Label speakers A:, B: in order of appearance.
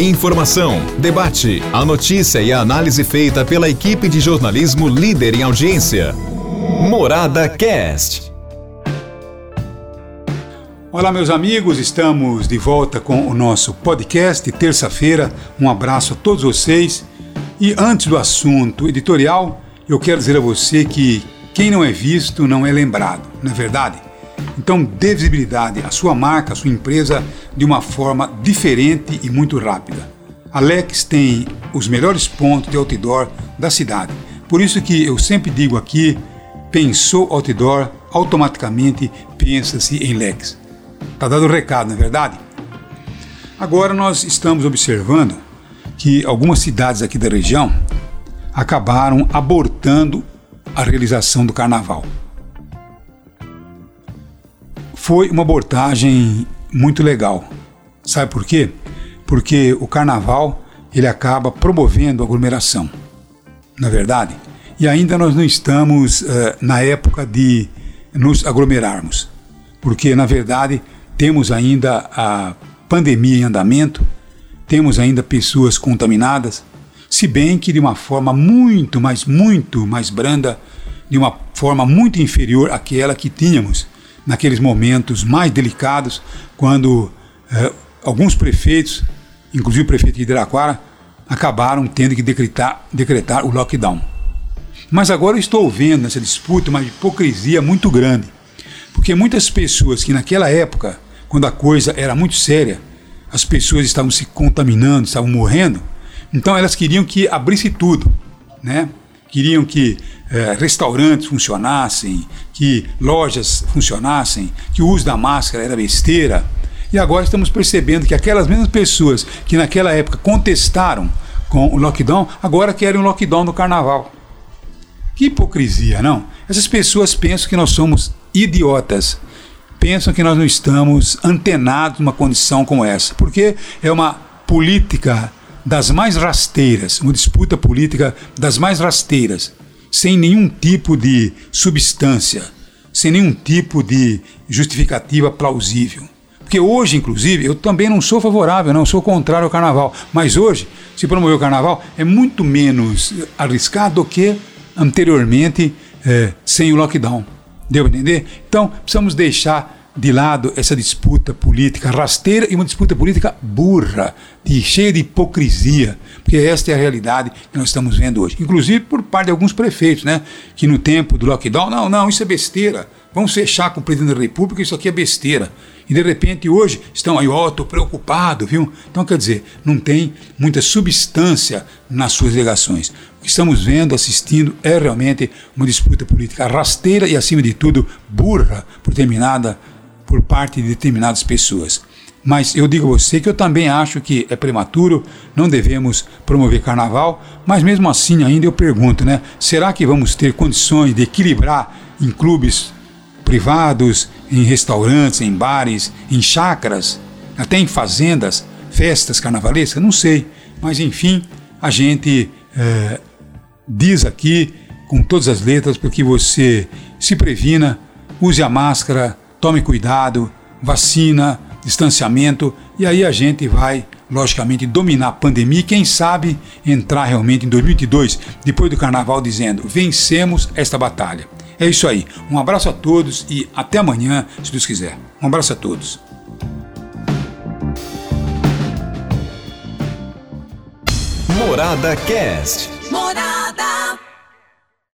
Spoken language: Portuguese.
A: Informação, debate, a notícia e a análise feita pela equipe de jornalismo líder em audiência. Morada Cast.
B: Olá, meus amigos, estamos de volta com o nosso podcast, terça-feira. Um abraço a todos vocês. E antes do assunto editorial, eu quero dizer a você que quem não é visto não é lembrado, não é verdade? Então, dê visibilidade à sua marca, à sua empresa de uma forma diferente e muito rápida. Alex tem os melhores pontos de outdoor da cidade. Por isso que eu sempre digo aqui, pensou outdoor, automaticamente pensa-se em Lex. Tá dado o recado, não é verdade? Agora nós estamos observando que algumas cidades aqui da região acabaram abortando a realização do carnaval foi uma abordagem muito legal. Sabe por quê? Porque o carnaval ele acaba promovendo aglomeração, na é verdade. E ainda nós não estamos uh, na época de nos aglomerarmos, porque na verdade temos ainda a pandemia em andamento, temos ainda pessoas contaminadas, se bem que de uma forma muito, mas muito mais branda, de uma forma muito inferior àquela que tínhamos naqueles momentos mais delicados, quando eh, alguns prefeitos, inclusive o prefeito de Iraquara, acabaram tendo que decretar, decretar o lockdown. Mas agora eu estou vendo nessa disputa uma hipocrisia muito grande, porque muitas pessoas que naquela época, quando a coisa era muito séria, as pessoas estavam se contaminando, estavam morrendo, então elas queriam que abrisse tudo, né? Queriam que eh, restaurantes funcionassem, que lojas funcionassem, que o uso da máscara era besteira. E agora estamos percebendo que aquelas mesmas pessoas que naquela época contestaram com o lockdown, agora querem um lockdown no carnaval. Que hipocrisia, não? Essas pessoas pensam que nós somos idiotas. Pensam que nós não estamos antenados numa condição como essa. Porque é uma política das mais rasteiras, uma disputa política das mais rasteiras sem nenhum tipo de substância, sem nenhum tipo de justificativa plausível. Porque hoje, inclusive, eu também não sou favorável, não sou contrário ao carnaval. Mas hoje, se promover o carnaval é muito menos arriscado do que anteriormente é, sem o lockdown. Deu para entender? Então, precisamos deixar de lado essa disputa política rasteira e uma disputa política burra, de, cheia de hipocrisia, porque esta é a realidade que nós estamos vendo hoje. Inclusive por parte de alguns prefeitos, né? Que no tempo do lockdown, não, não, isso é besteira. Vamos fechar com o presidente da República, isso aqui é besteira. E de repente hoje estão aí, ó, oh, estou preocupado, viu? Então quer dizer, não tem muita substância nas suas alegações. O que estamos vendo, assistindo, é realmente uma disputa política rasteira e, acima de tudo, burra, por terminada por parte de determinadas pessoas. Mas eu digo a você que eu também acho que é prematuro, não devemos promover carnaval, mas mesmo assim ainda eu pergunto, né? Será que vamos ter condições de equilibrar em clubes privados, em restaurantes, em bares, em chácaras, até em fazendas, festas carnavalescas? Não sei. Mas enfim, a gente é, diz aqui com todas as letras para que você se previna, use a máscara, tome cuidado, vacina, distanciamento, e aí a gente vai, logicamente, dominar a pandemia e, quem sabe, entrar realmente em 2022, depois do carnaval, dizendo: vencemos esta batalha. É isso aí. Um abraço a todos e até amanhã, se Deus quiser. Um abraço a todos.
A: Morada Cast. Morada.